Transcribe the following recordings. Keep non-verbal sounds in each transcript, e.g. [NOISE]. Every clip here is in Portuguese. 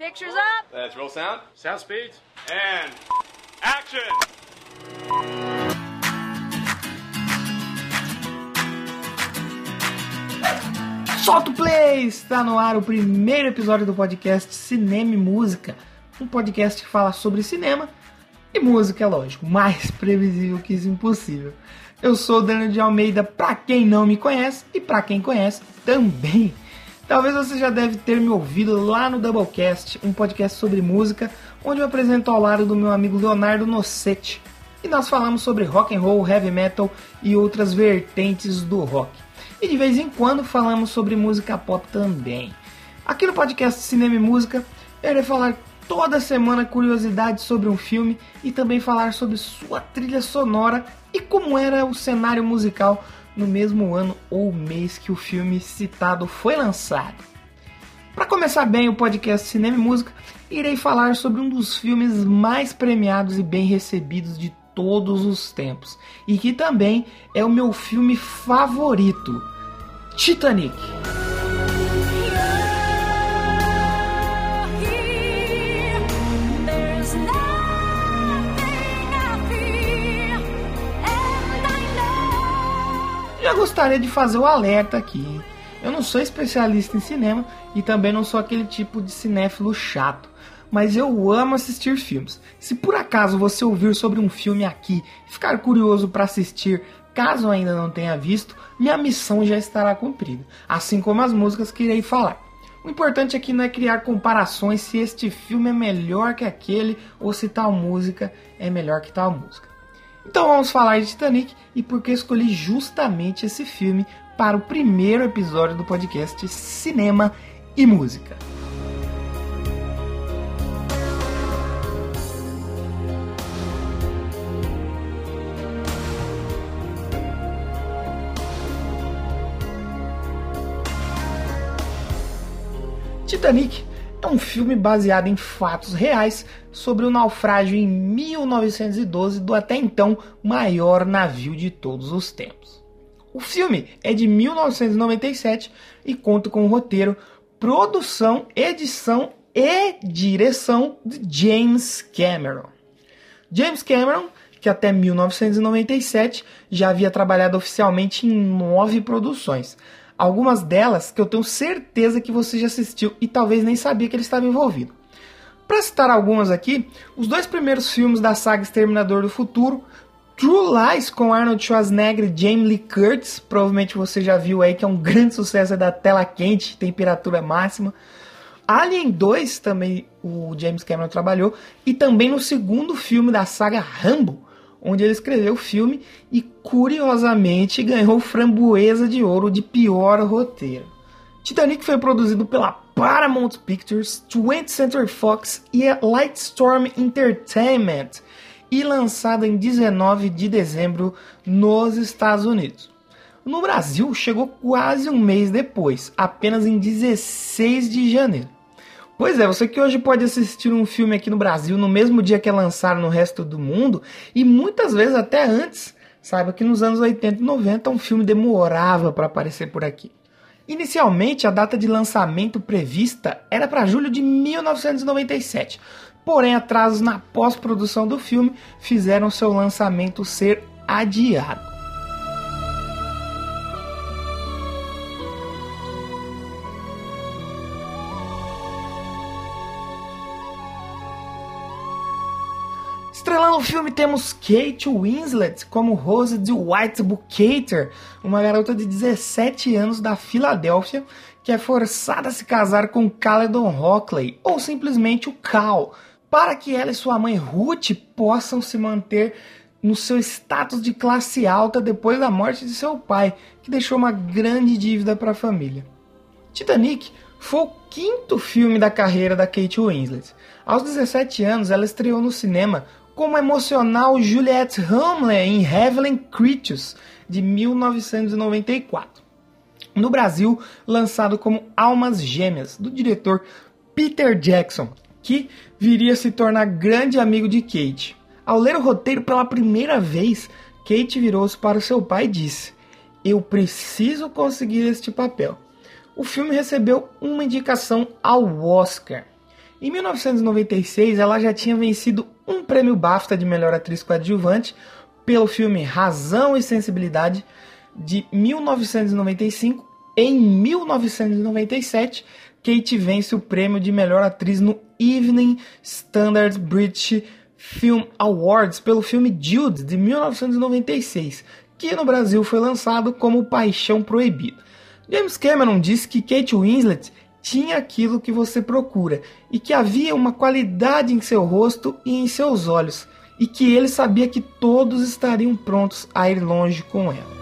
Pictures up. Let's roll sound. Sound speed. And action! Solta o play! Está no ar o primeiro episódio do podcast Cinema e Música. Um podcast que fala sobre cinema e música, é lógico. Mais previsível que isso impossível. Eu sou o Daniel de Almeida, pra quem não me conhece, e pra quem conhece também. Talvez você já deve ter me ouvido lá no Doublecast, um podcast sobre música, onde eu apresento ao lado do meu amigo Leonardo Nossetti. E nós falamos sobre rock and roll, heavy metal e outras vertentes do rock. E de vez em quando falamos sobre música pop também. Aqui no podcast Cinema e Música, eu irei falar toda semana curiosidades sobre um filme e também falar sobre sua trilha sonora e como era o cenário musical no mesmo ano ou mês que o filme citado foi lançado. Para começar bem o podcast Cinema e Música, irei falar sobre um dos filmes mais premiados e bem recebidos de todos os tempos e que também é o meu filme favorito, Titanic. Já gostaria de fazer o alerta aqui. Eu não sou especialista em cinema e também não sou aquele tipo de cinéfilo chato, mas eu amo assistir filmes. Se por acaso você ouvir sobre um filme aqui e ficar curioso para assistir, caso ainda não tenha visto, minha missão já estará cumprida, assim como as músicas que irei falar. O importante aqui não é criar comparações se este filme é melhor que aquele ou se tal música é melhor que tal música. Então vamos falar de Titanic e por que escolhi justamente esse filme para o primeiro episódio do podcast Cinema e Música. Titanic é um filme baseado em fatos reais sobre o naufrágio em 1912 do até então maior navio de todos os tempos. O filme é de 1997 e conta com o roteiro, produção, edição e direção de James Cameron. James Cameron, que até 1997 já havia trabalhado oficialmente em nove produções. Algumas delas que eu tenho certeza que você já assistiu e talvez nem sabia que ele estava envolvido. Para citar algumas aqui, os dois primeiros filmes da saga Exterminador do Futuro, True Lies com Arnold Schwarzenegger e Jamie Lee Curtis, provavelmente você já viu aí que é um [LAUGHS] grande sucesso é da tela quente, temperatura máxima. Alien 2 também o James Cameron trabalhou e também no segundo filme da saga Rambo, onde ele escreveu o filme e curiosamente ganhou framboesa de ouro de pior roteiro. Titanic foi produzido pela Paramount Pictures, 20th Century Fox e a Lightstorm Entertainment e lançado em 19 de dezembro nos Estados Unidos. No Brasil chegou quase um mês depois, apenas em 16 de janeiro. Pois é, você que hoje pode assistir um filme aqui no Brasil no mesmo dia que é lançado no resto do mundo e muitas vezes até antes. Saiba que nos anos 80 e 90 um filme demorava para aparecer por aqui. Inicialmente, a data de lançamento prevista era para julho de 1997, porém atrasos na pós-produção do filme fizeram seu lançamento ser adiado. Estrelando o filme temos Kate Winslet como Rose de White Bucater, uma garota de 17 anos da Filadélfia que é forçada a se casar com Caledon Hockley, ou simplesmente o Cal, para que ela e sua mãe Ruth possam se manter no seu status de classe alta depois da morte de seu pai, que deixou uma grande dívida para a família. Titanic foi o quinto filme da carreira da Kate Winslet. Aos 17 anos, ela estreou no cinema como emocional Juliette Hamlet em Heavenly Creatures, de 1994. No Brasil, lançado como Almas Gêmeas, do diretor Peter Jackson, que viria a se tornar grande amigo de Kate. Ao ler o roteiro pela primeira vez, Kate virou-se para seu pai e disse: Eu preciso conseguir este papel. O filme recebeu uma indicação ao Oscar. Em 1996, ela já tinha vencido um prêmio BAFTA de melhor atriz coadjuvante pelo filme Razão e Sensibilidade de 1995. Em 1997, Kate vence o prêmio de melhor atriz no Evening Standard British Film Awards pelo filme Jude de 1996, que no Brasil foi lançado como Paixão Proibida. James Cameron disse que Kate Winslet tinha aquilo que você procura e que havia uma qualidade em seu rosto e em seus olhos, e que ele sabia que todos estariam prontos a ir longe com ela.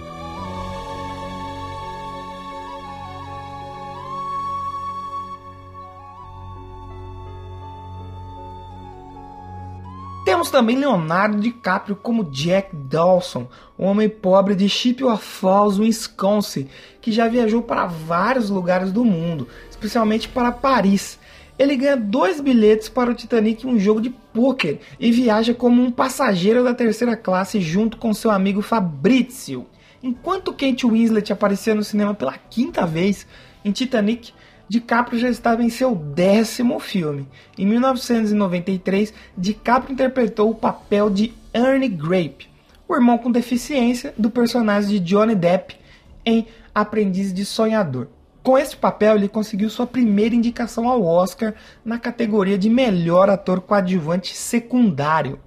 Temos também Leonardo DiCaprio como Jack Dawson, um homem pobre de Chippewa Falls, Wisconsin, que já viajou para vários lugares do mundo, especialmente para Paris. Ele ganha dois bilhetes para o Titanic em um jogo de pôquer e viaja como um passageiro da terceira classe junto com seu amigo Fabrizio. Enquanto Kate Winslet aparecia no cinema pela quinta vez em Titanic, DiCaprio já estava em seu décimo filme. Em 1993, DiCaprio interpretou o papel de Ernie Grape, o irmão com deficiência do personagem de Johnny Depp em Aprendiz de Sonhador. Com este papel, ele conseguiu sua primeira indicação ao Oscar na categoria de melhor ator coadjuvante secundário.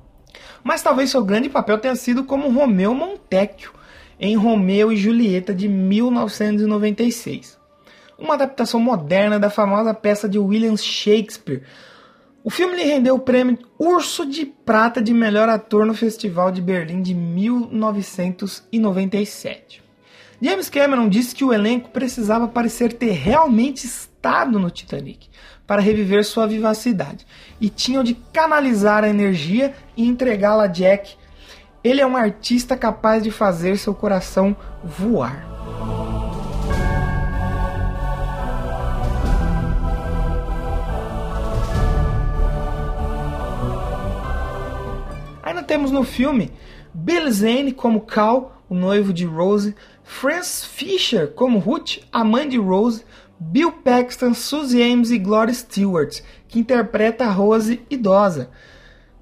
Mas talvez seu grande papel tenha sido como Romeu Montecchio em Romeu e Julieta de 1996 uma adaptação moderna da famosa peça de William Shakespeare. O filme lhe rendeu o prêmio Urso de Prata de melhor ator no Festival de Berlim de 1997. James Cameron disse que o elenco precisava parecer ter realmente estado no Titanic para reviver sua vivacidade e tinham de canalizar a energia e entregá-la a Jack. Ele é um artista capaz de fazer seu coração voar. Temos no filme Bill Zane como Cal, o noivo de Rose, Frances Fisher como Ruth, a mãe de Rose, Bill Paxton, Suzy Ames e Gloria Stewart, que interpreta a Rose idosa.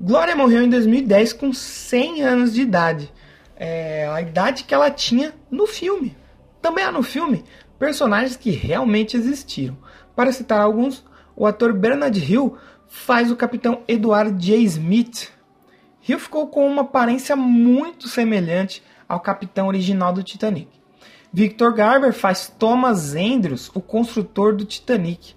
Gloria morreu em 2010 com 100 anos de idade, é a idade que ela tinha no filme. Também há no filme personagens que realmente existiram. Para citar alguns, o ator Bernard Hill faz o capitão Edward J. Smith, Rio ficou com uma aparência muito semelhante ao capitão original do Titanic. Victor Garber faz Thomas Andrews, o construtor do Titanic.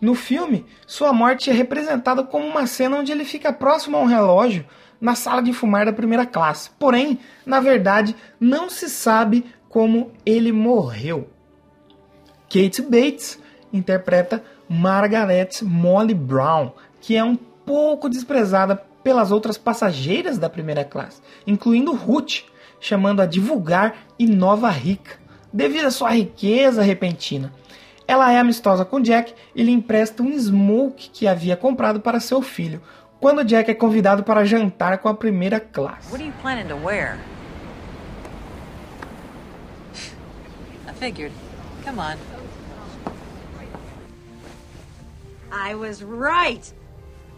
No filme, sua morte é representada como uma cena onde ele fica próximo a um relógio na sala de fumar da primeira classe. Porém, na verdade, não se sabe como ele morreu. Kate Bates interpreta Margaret Molly Brown, que é um pouco desprezada pelas outras passageiras da primeira classe, incluindo Ruth, chamando-a de vulgar e nova rica, devido à sua riqueza repentina. Ela é amistosa com Jack e lhe empresta um smoke que havia comprado para seu filho, quando Jack é convidado para jantar com a primeira classe. What are you planning to wear? I figured. Come on. I was right.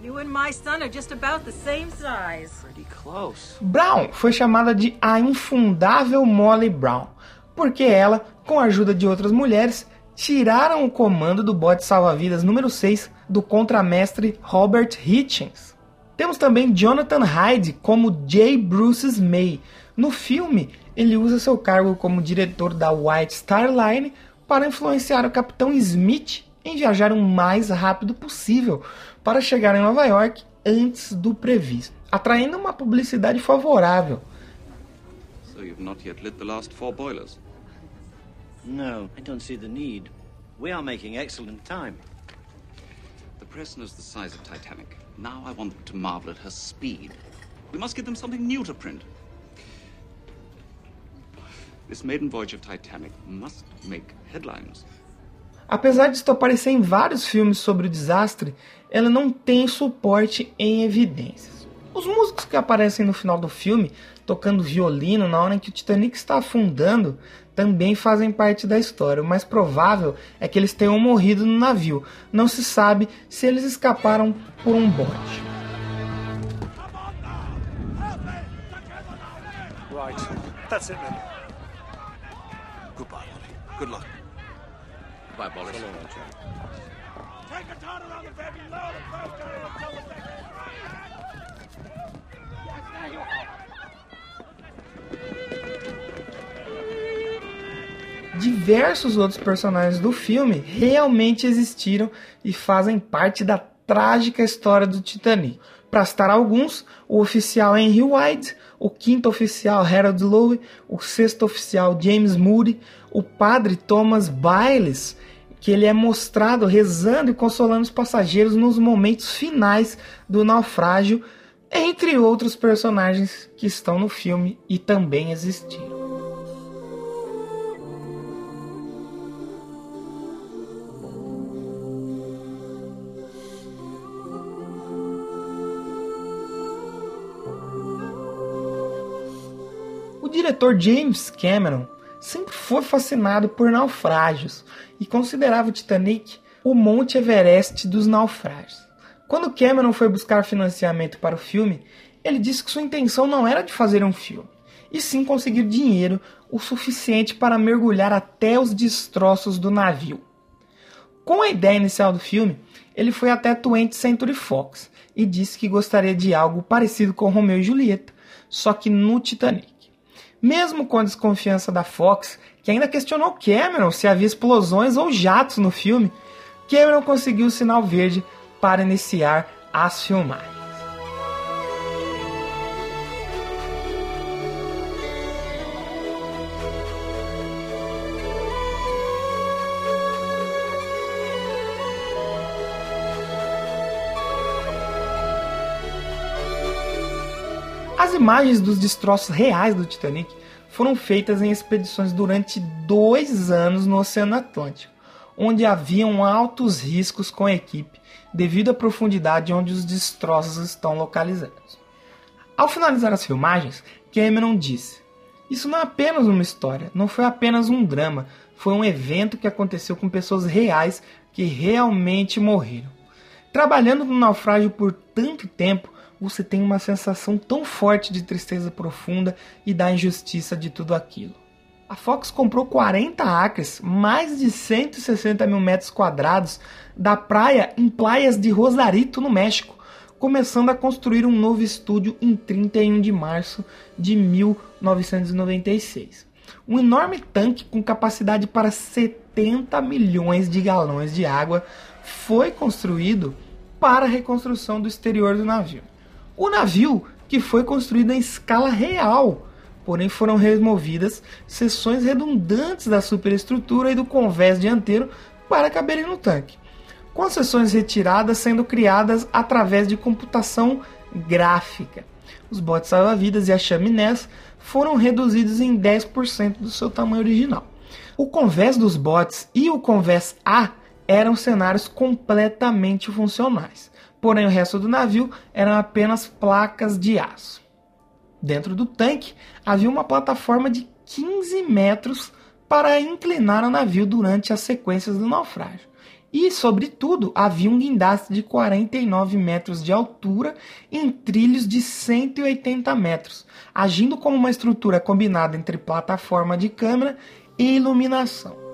You and my son are just about the same size. Pretty close. Brown foi chamada de a infundável Molly Brown, porque ela, com a ajuda de outras mulheres, tiraram o comando do bote salva-vidas número 6 do contramestre Robert Hitchens. Temos também Jonathan Hyde como J. Bruce May. No filme, ele usa seu cargo como diretor da White Star Line para influenciar o capitão Smith em viajar o mais rápido possível para chegar em Nova York antes do previsto, atraindo uma publicidade favorável. So you've not yet lit the last four boilers. No, I don't see the need. We are making excellent time. The prisoner's the size of Titanic. Now I want them to marvel at her speed. We must give them something new to print. This maiden voyage of Titanic must make headlines. Apesar disso aparecer em vários filmes sobre o desastre, ela não tem suporte em evidências. Os músicos que aparecem no final do filme tocando violino na hora em que o Titanic está afundando também fazem parte da história. O mais provável é que eles tenham morrido no navio. Não se sabe se eles escaparam por um bote. That's it then. Goodbye. Good luck. Bye, Boris. Take a turn around the the first guy until the deck. diversos outros personagens do filme realmente existiram e fazem parte da trágica história do Titanic. Para citar alguns, o oficial Henry White, o quinto oficial Harold Lowe, o sexto oficial James Moody, o padre Thomas Biles, que ele é mostrado rezando e consolando os passageiros nos momentos finais do naufrágio, entre outros personagens que estão no filme e também existiram. Diretor James Cameron sempre foi fascinado por naufrágios e considerava o Titanic o Monte Everest dos naufrágios. Quando Cameron foi buscar financiamento para o filme, ele disse que sua intenção não era de fazer um filme, e sim conseguir dinheiro o suficiente para mergulhar até os destroços do navio. Com a ideia inicial do filme, ele foi até 20th Century Fox e disse que gostaria de algo parecido com Romeu e Julieta, só que no Titanic. Mesmo com a desconfiança da Fox, que ainda questionou Cameron se havia explosões ou jatos no filme, Cameron conseguiu o sinal verde para iniciar as filmagens. As imagens dos destroços reais do Titanic foram feitas em expedições durante dois anos no Oceano Atlântico, onde haviam altos riscos com a equipe devido à profundidade onde os destroços estão localizados. Ao finalizar as filmagens, Cameron disse: Isso não é apenas uma história, não foi apenas um drama, foi um evento que aconteceu com pessoas reais que realmente morreram. Trabalhando no naufrágio por tanto tempo, você tem uma sensação tão forte de tristeza profunda e da injustiça de tudo aquilo. A Fox comprou 40 acres, mais de 160 mil metros quadrados, da praia em Praias de Rosarito, no México, começando a construir um novo estúdio em 31 de março de 1996. Um enorme tanque com capacidade para 70 milhões de galões de água foi construído para a reconstrução do exterior do navio. O navio que foi construído em escala real, porém foram removidas seções redundantes da superestrutura e do convés dianteiro para caberem no tanque, com seções retiradas sendo criadas através de computação gráfica. Os botes salva-vidas e as chaminés foram reduzidos em 10% do seu tamanho original. O convés dos botes e o convés A eram cenários completamente funcionais porém o resto do navio eram apenas placas de aço. Dentro do tanque havia uma plataforma de 15 metros para inclinar o navio durante as sequências do naufrágio. E, sobretudo, havia um guindaste de 49 metros de altura em trilhos de 180 metros, agindo como uma estrutura combinada entre plataforma de câmera e iluminação.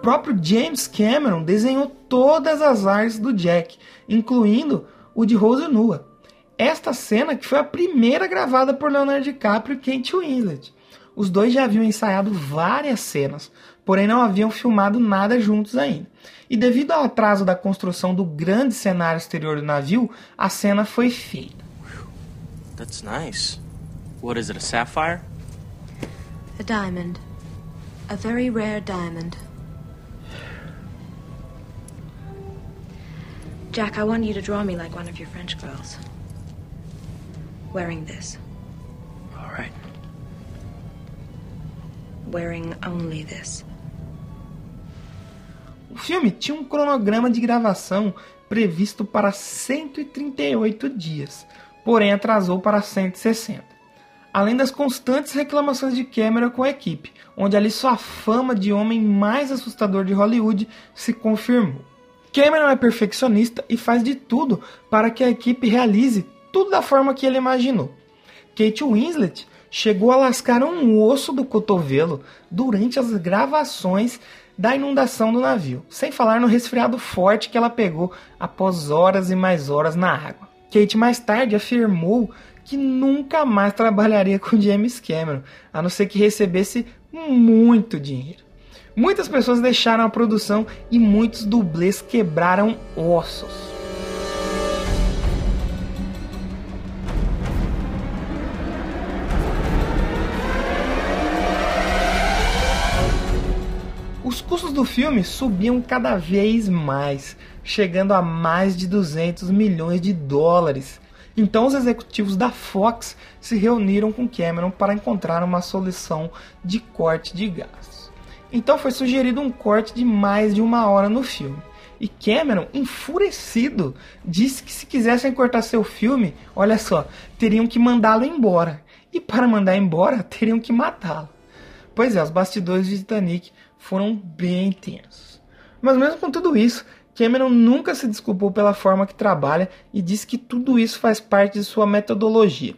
Próprio James Cameron desenhou todas as artes do Jack, incluindo o de Rose nua. Esta cena que foi a primeira gravada por Leonardo DiCaprio e Kate Winslet. Os dois já haviam ensaiado várias cenas, porém não haviam filmado nada juntos ainda. E devido ao atraso da construção do grande cenário exterior do navio, a cena foi feita. That's nice. What is it, a sapphire? A diamond. A very rare diamond. Jack, I want you to draw me like one of your French girls. Wearing this. All right. Wearing only this. filme tinha um cronograma de gravação previsto para 138 dias, porém atrasou para 160. Além das constantes reclamações de Cameron com a equipe, onde ali sua fama de homem mais assustador de Hollywood se confirmou. Cameron é perfeccionista e faz de tudo para que a equipe realize tudo da forma que ele imaginou. Kate Winslet chegou a lascar um osso do cotovelo durante as gravações da inundação do navio, sem falar no resfriado forte que ela pegou após horas e mais horas na água. Kate mais tarde afirmou que nunca mais trabalharia com James Cameron, a não ser que recebesse muito dinheiro. Muitas pessoas deixaram a produção e muitos dublês quebraram ossos. Os custos do filme subiam cada vez mais, chegando a mais de 200 milhões de dólares. Então os executivos da Fox se reuniram com Cameron para encontrar uma solução de corte de gastos. Então foi sugerido um corte de mais de uma hora no filme. E Cameron, enfurecido, disse que se quisessem cortar seu filme, olha só, teriam que mandá-lo embora. E para mandar embora, [LAUGHS] teriam que matá-lo. Pois é, os bastidores de Titanic foram bem tensos. Mas mesmo com tudo isso, Cameron nunca se desculpou pela forma que trabalha e diz que tudo isso faz parte de sua metodologia,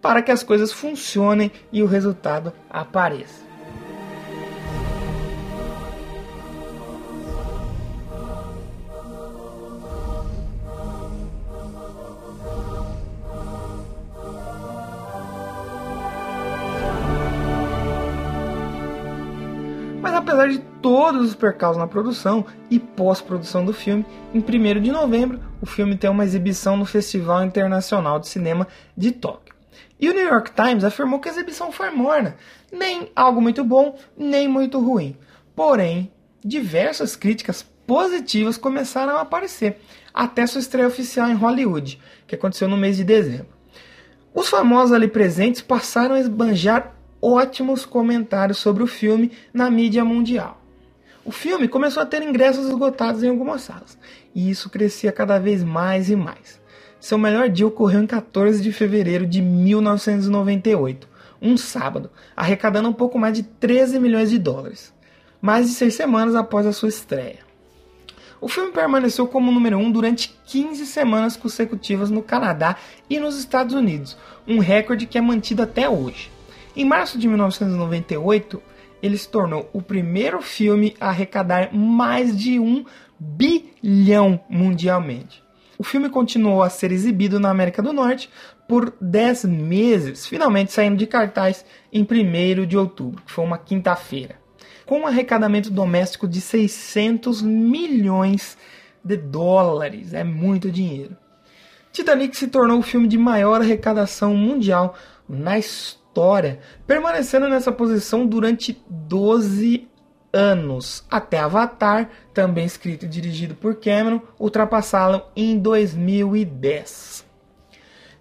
para que as coisas funcionem e o resultado apareça. Apesar de todos os percalços na produção e pós-produção do filme, em 1 de novembro o filme tem uma exibição no Festival Internacional de Cinema de Tóquio. E o New York Times afirmou que a exibição foi morna, nem algo muito bom, nem muito ruim. Porém, diversas críticas positivas começaram a aparecer, até sua estreia oficial em Hollywood, que aconteceu no mês de dezembro. Os famosos ali presentes passaram a esbanjar ótimos comentários sobre o filme na mídia mundial. O filme começou a ter ingressos esgotados em algumas salas, e isso crescia cada vez mais e mais. Seu melhor dia ocorreu em 14 de fevereiro de 1998, um sábado, arrecadando um pouco mais de 13 milhões de dólares, mais de seis semanas após a sua estreia. O filme permaneceu como número 1 um durante 15 semanas consecutivas no Canadá e nos Estados Unidos, um recorde que é mantido até hoje. Em março de 1998, ele se tornou o primeiro filme a arrecadar mais de um bilhão mundialmente. O filme continuou a ser exibido na América do Norte por 10 meses, finalmente saindo de cartaz em 1 de outubro, que foi uma quinta-feira, com um arrecadamento doméstico de 600 milhões de dólares. É muito dinheiro. Titanic se tornou o filme de maior arrecadação mundial na história, permanecendo nessa posição durante 12 anos, até Avatar, também escrito e dirigido por Cameron, ultrapassá-lo em 2010.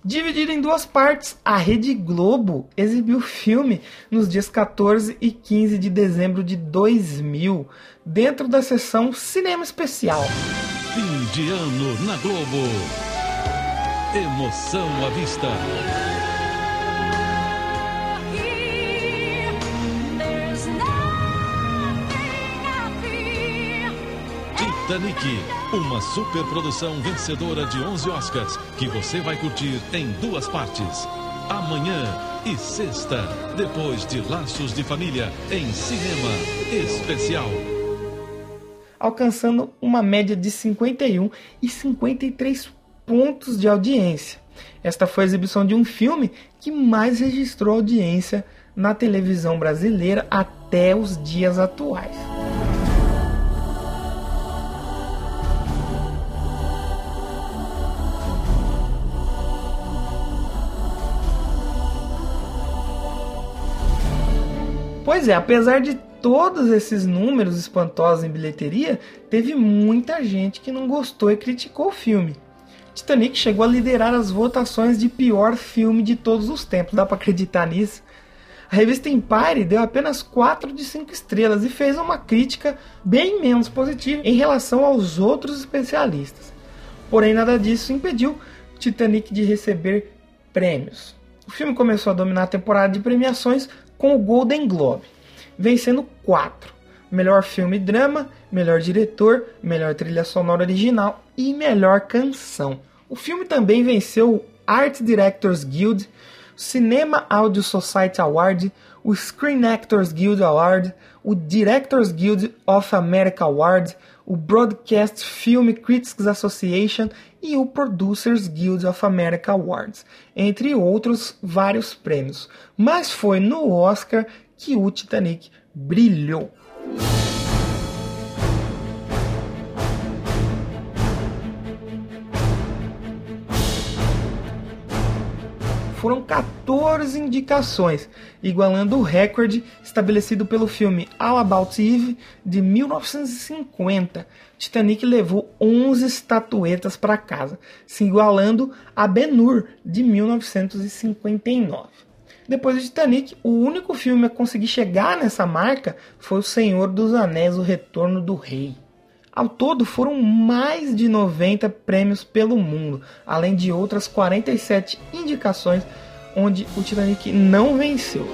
Dividido em duas partes, a Rede Globo exibiu o filme nos dias 14 e 15 de dezembro de 2000, dentro da sessão Cinema Especial. Fim de ano na Globo. Emoção à vista. Titanic, uma superprodução vencedora de 11 Oscars que você vai curtir em duas partes. Amanhã e sexta, depois de Laços de Família, em cinema especial. alcançando uma média de 51 e 53 pontos de audiência. Esta foi a exibição de um filme que mais registrou audiência na televisão brasileira até os dias atuais. Pois é, apesar de todos esses números espantosos em bilheteria, teve muita gente que não gostou e criticou o filme. Titanic chegou a liderar as votações de pior filme de todos os tempos, dá pra acreditar nisso? A revista Empire deu apenas 4 de 5 estrelas e fez uma crítica bem menos positiva em relação aos outros especialistas. Porém, nada disso impediu Titanic de receber prêmios. O filme começou a dominar a temporada de premiações com o Golden Globe, vencendo quatro: melhor filme drama, melhor diretor, melhor trilha sonora original e melhor canção. O filme também venceu o Art Directors Guild, Cinema Audio Society Award, o Screen Actors Guild Award, o Directors Guild of America Award, o Broadcast Film Critics Association e o Producers Guild of America Awards, entre outros vários prêmios. Mas foi no Oscar que o Titanic brilhou. Foram 14 indicações, igualando o recorde estabelecido pelo filme All About Eve de 1950. Titanic levou 11 estatuetas para casa, se igualando a Ben-Hur de 1959. Depois de Titanic, o único filme a conseguir chegar nessa marca foi O Senhor dos Anéis: O Retorno do Rei. Ao todo foram mais de 90 prêmios pelo mundo, além de outras 47 indicações onde o Titanic não venceu.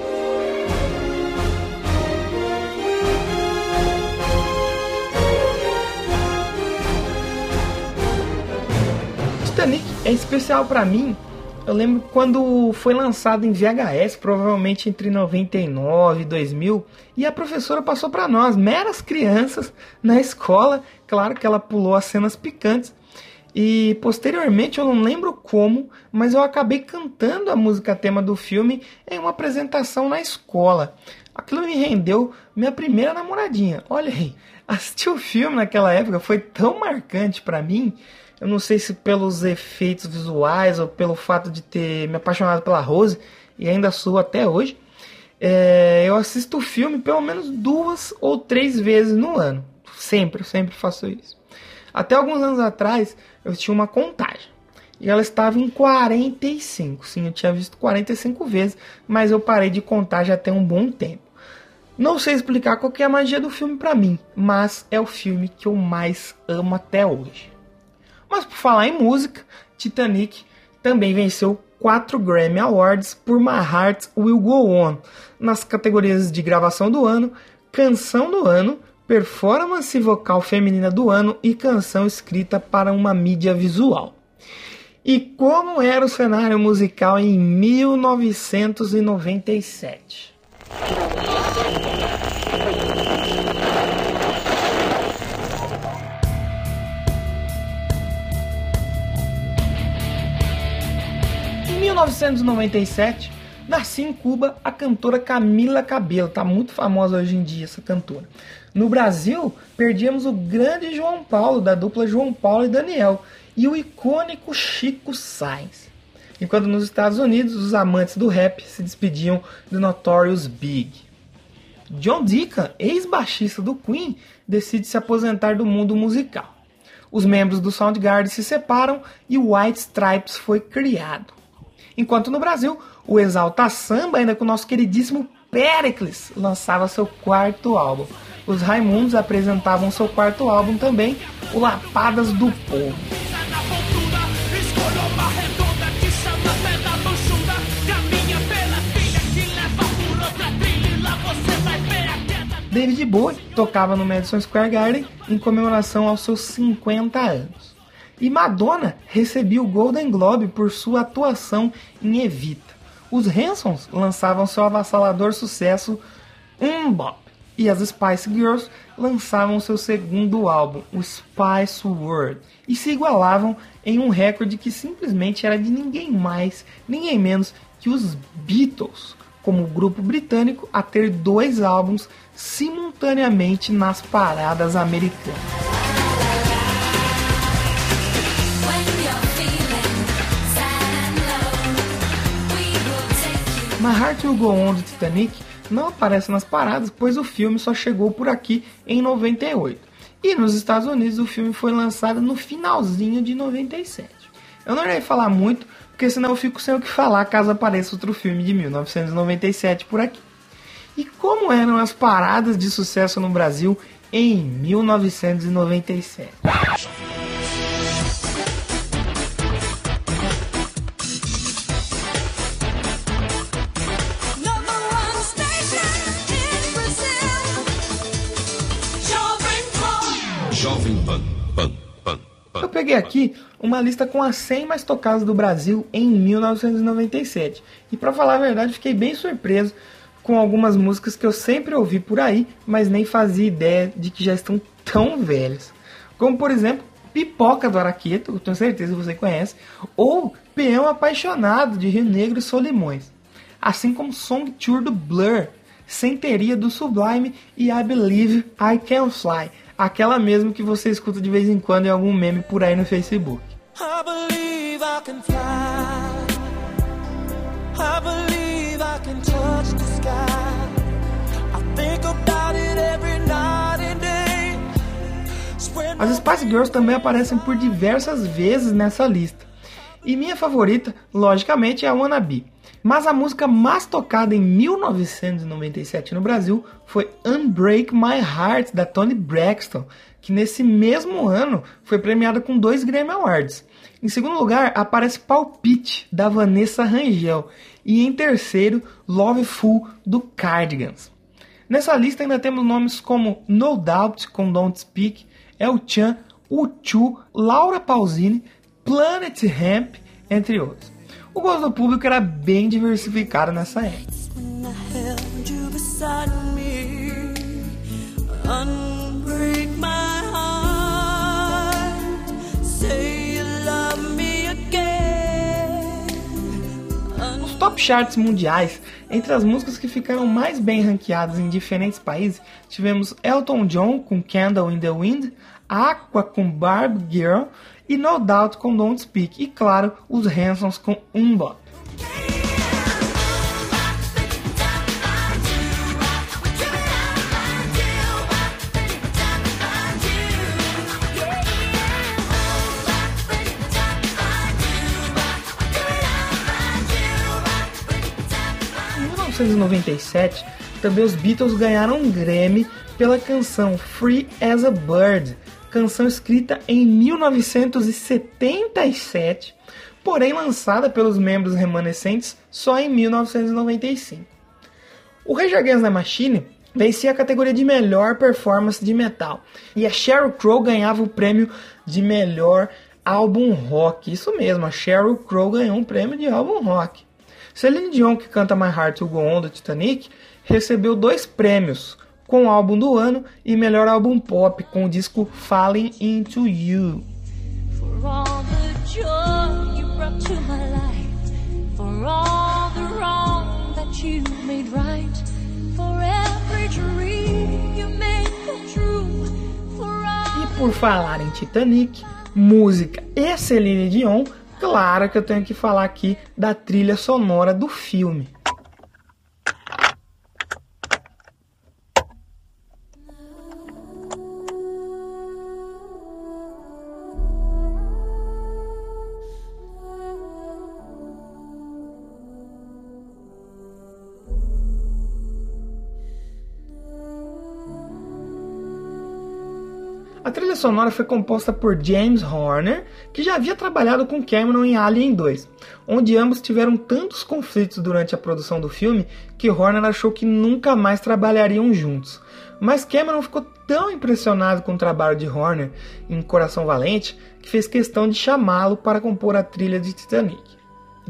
Titanic é especial para mim eu lembro quando foi lançado em VHS, provavelmente entre 99 e 2000, e a professora passou para nós, meras crianças, na escola. Claro que ela pulou as cenas picantes. E posteriormente, eu não lembro como, mas eu acabei cantando a música tema do filme em uma apresentação na escola. Aquilo me rendeu minha primeira namoradinha. Olha aí, assistir o filme naquela época foi tão marcante para mim eu não sei se pelos efeitos visuais ou pelo fato de ter me apaixonado pela Rose, e ainda sou até hoje. É, eu assisto o filme pelo menos duas ou três vezes no ano. Sempre, sempre faço isso. Até alguns anos atrás, eu tinha uma contagem. E ela estava em 45. Sim, eu tinha visto 45 vezes, mas eu parei de contar já tem um bom tempo. Não sei explicar qual é a magia do filme para mim, mas é o filme que eu mais amo até hoje. Mas por falar em música, Titanic também venceu quatro Grammy Awards por My Heart Will Go On, nas categorias de gravação do ano, canção do ano, performance vocal feminina do ano e canção escrita para uma mídia visual. E como era o cenário musical em 1997? 1997, nascia em Cuba a cantora Camila Cabello, tá muito famosa hoje em dia essa cantora. No Brasil, perdíamos o grande João Paulo, da dupla João Paulo e Daniel, e o icônico Chico Sainz. Enquanto nos Estados Unidos, os amantes do rap se despediam do Notorious Big. John Deacon, ex-baixista do Queen, decide se aposentar do mundo musical. Os membros do Soundgarden se separam e o White Stripes foi criado. Enquanto no Brasil, o Exalta Samba, ainda com o nosso queridíssimo Pericles, lançava seu quarto álbum. Os Raimundos apresentavam seu quarto álbum também, o Lapadas do Povo. David Bowie tocava no Madison Square Garden em comemoração aos seus 50 anos. E Madonna recebia o Golden Globe por sua atuação em Evita. Os Hansons lançavam seu avassalador sucesso Um Bop. E as Spice Girls lançavam seu segundo álbum, o Spice World, e se igualavam em um recorde que simplesmente era de ninguém mais, ninguém menos que os Beatles, como grupo britânico a ter dois álbuns simultaneamente nas paradas americanas. My Heart Will Go On do Titanic não aparece nas paradas, pois o filme só chegou por aqui em 98. E nos Estados Unidos o filme foi lançado no finalzinho de 97. Eu não irei falar muito, porque senão eu fico sem o que falar caso apareça outro filme de 1997 por aqui. e como eram as paradas de sucesso no Brasil em 1997. Pan. Pan. Pan. Pan. Eu peguei aqui uma lista com as 100 mais tocadas do Brasil em 1997. E para falar a verdade, fiquei bem surpreso com algumas músicas que eu sempre ouvi por aí, mas nem fazia ideia de que já estão tão velhas. Como por exemplo, Pipoca do Araqueto, eu tenho certeza que você conhece, ou Peão Apaixonado de Rio Negro e Solimões. Assim como Song Tour do Blur, Centeria do Sublime e I Believe I Can Fly, aquela mesmo que você escuta de vez em quando em algum meme por aí no Facebook. As Spice Girls também aparecem por diversas vezes nessa lista. E minha favorita, logicamente, é a Wannabe. Mas a música mais tocada em 1997 no Brasil foi Unbreak My Heart, da Toni Braxton, que nesse mesmo ano foi premiada com dois Grammy Awards. Em segundo lugar, aparece Palpite, da Vanessa Rangel. E em terceiro, Loveful, do Cardigans. Nessa lista ainda temos nomes como No Doubt, com Don't Speak, El Chan, U2, Laura Pausini, Planet Hemp, entre outros. O gosto do público era bem diversificado nessa época. Nos top charts mundiais, entre as músicas que ficaram mais bem ranqueadas em diferentes países, tivemos Elton John com Candle in the Wind, Aqua com Barb Girl e No Doubt com Don't Speak, e claro, os Hansons com Umbop. Em 1997, também os Beatles ganharam um Grammy pela canção Free as a Bird, canção escrita em 1977, porém lançada pelos membros remanescentes só em 1995. O Rage Against the Machine vencia a categoria de melhor performance de metal e a Sheryl Crow ganhava o prêmio de melhor álbum rock. Isso mesmo, a Sheryl Crow ganhou um prêmio de álbum rock. Celine Dion, que canta My Heart Will Go On do Titanic, recebeu dois prêmios, com o álbum do ano e melhor álbum pop com o disco Falling Into You. E por falar em Titanic, música e Celine Dion, claro que eu tenho que falar aqui da trilha sonora do filme. A trilha sonora foi composta por James Horner, que já havia trabalhado com Cameron em Alien 2, onde ambos tiveram tantos conflitos durante a produção do filme que Horner achou que nunca mais trabalhariam juntos. Mas Cameron ficou tão impressionado com o trabalho de Horner em Coração Valente que fez questão de chamá-lo para compor a trilha de Titanic.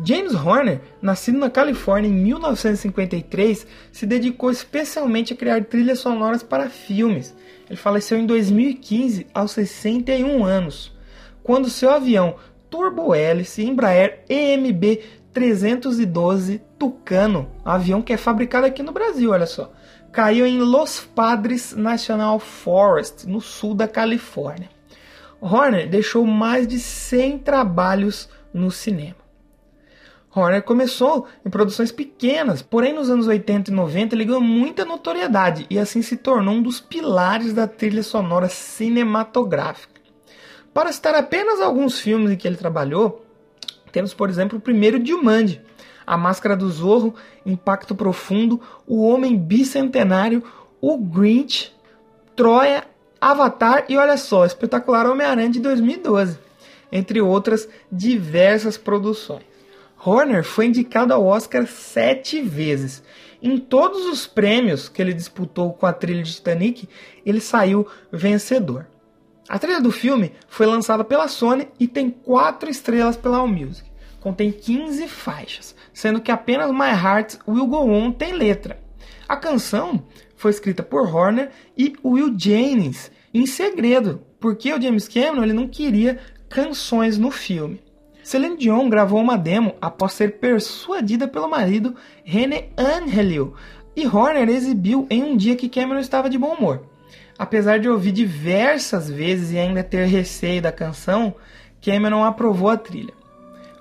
James Horner, nascido na Califórnia em 1953, se dedicou especialmente a criar trilhas sonoras para filmes. Ele faleceu em 2015, aos 61 anos, quando seu avião turbo-hélice Embraer EMB 312 Tucano, avião que é fabricado aqui no Brasil, olha só, caiu em Los Padres National Forest, no sul da Califórnia. Horner deixou mais de 100 trabalhos no cinema. Horner começou em produções pequenas, porém nos anos 80 e 90 ele ganhou muita notoriedade e assim se tornou um dos pilares da trilha sonora cinematográfica. Para citar apenas alguns filmes em que ele trabalhou, temos por exemplo o primeiro Jumanji. A Máscara do Zorro, Impacto Profundo, O Homem Bicentenário, O Grinch, Troia, Avatar e olha só, Espetacular Homem-Aranha de 2012, entre outras diversas produções. Horner foi indicado ao Oscar sete vezes. Em todos os prêmios que ele disputou com a trilha de Titanic, ele saiu vencedor. A trilha do filme foi lançada pela Sony e tem quatro estrelas pela AllMusic. Contém 15 faixas, sendo que apenas My Heart Will Go On tem letra. A canção foi escrita por Horner e Will Jennings em segredo, porque o James Cameron ele não queria canções no filme. Celine Dion gravou uma demo após ser persuadida pelo marido René Angelou e Horner exibiu em um dia que Cameron estava de bom humor. Apesar de ouvir diversas vezes e ainda ter receio da canção, Cameron aprovou a trilha.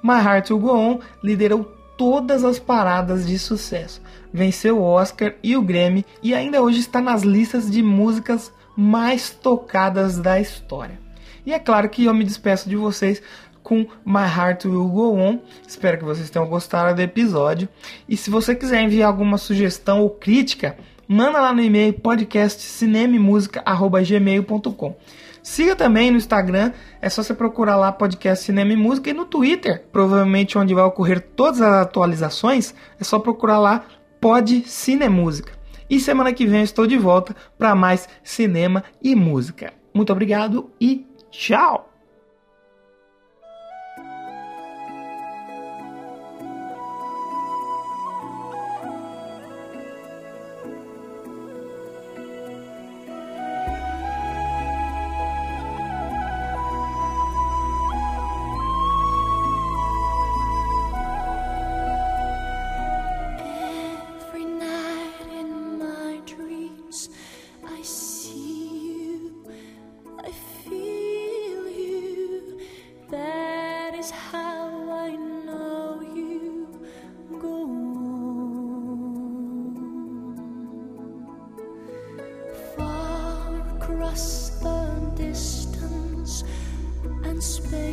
My Heart Will Go On liderou todas as paradas de sucesso, venceu o Oscar e o Grammy e ainda hoje está nas listas de músicas mais tocadas da história. E é claro que eu me despeço de vocês com My Heart Will Go On. Espero que vocês tenham gostado do episódio. E se você quiser enviar alguma sugestão ou crítica, manda lá no e-mail podcastcinememusica.gmail.com Siga também no Instagram, é só você procurar lá podcast Cinema e Música e no Twitter, provavelmente onde vai ocorrer todas as atualizações, é só procurar lá Pod Cinemúsica. E semana que vem eu estou de volta para mais cinema e música. Muito obrigado e tchau!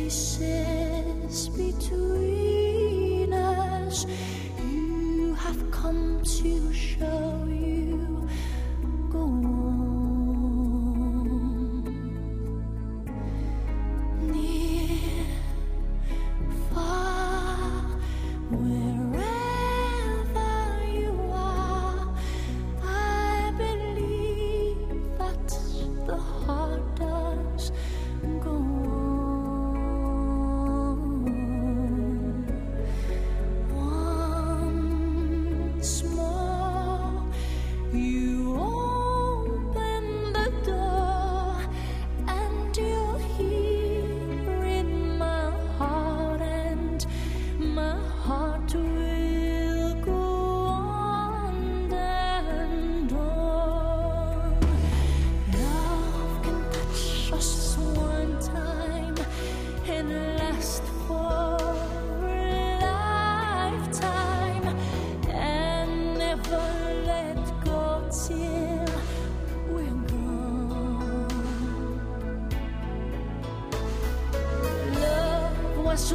Spaces between us. One time and last for a lifetime and never let go till we're gone. Love was